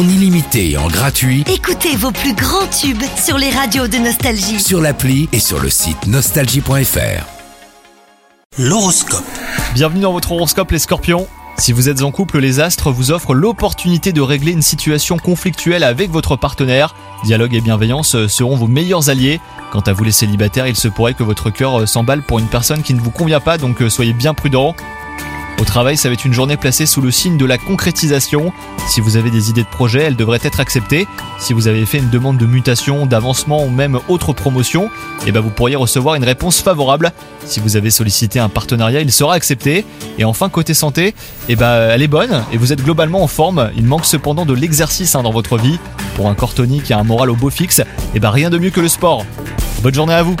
en illimité et en gratuit Écoutez vos plus grands tubes sur les radios de Nostalgie. sur l'appli et sur le site nostalgie.fr. L'horoscope. Bienvenue dans votre horoscope les scorpions. Si vous êtes en couple, les astres vous offrent l'opportunité de régler une situation conflictuelle avec votre partenaire. Dialogue et bienveillance seront vos meilleurs alliés. Quant à vous les célibataires, il se pourrait que votre cœur euh, s'emballe pour une personne qui ne vous convient pas, donc euh, soyez bien prudents. Au travail, ça va être une journée placée sous le signe de la concrétisation. Si vous avez des idées de projet, elles devraient être acceptées. Si vous avez fait une demande de mutation, d'avancement ou même autre promotion, eh ben vous pourriez recevoir une réponse favorable. Si vous avez sollicité un partenariat, il sera accepté. Et enfin, côté santé, eh ben, elle est bonne et vous êtes globalement en forme. Il manque cependant de l'exercice hein, dans votre vie. Pour un corps tonique et un moral au beau fixe, eh ben, rien de mieux que le sport. Bonne journée à vous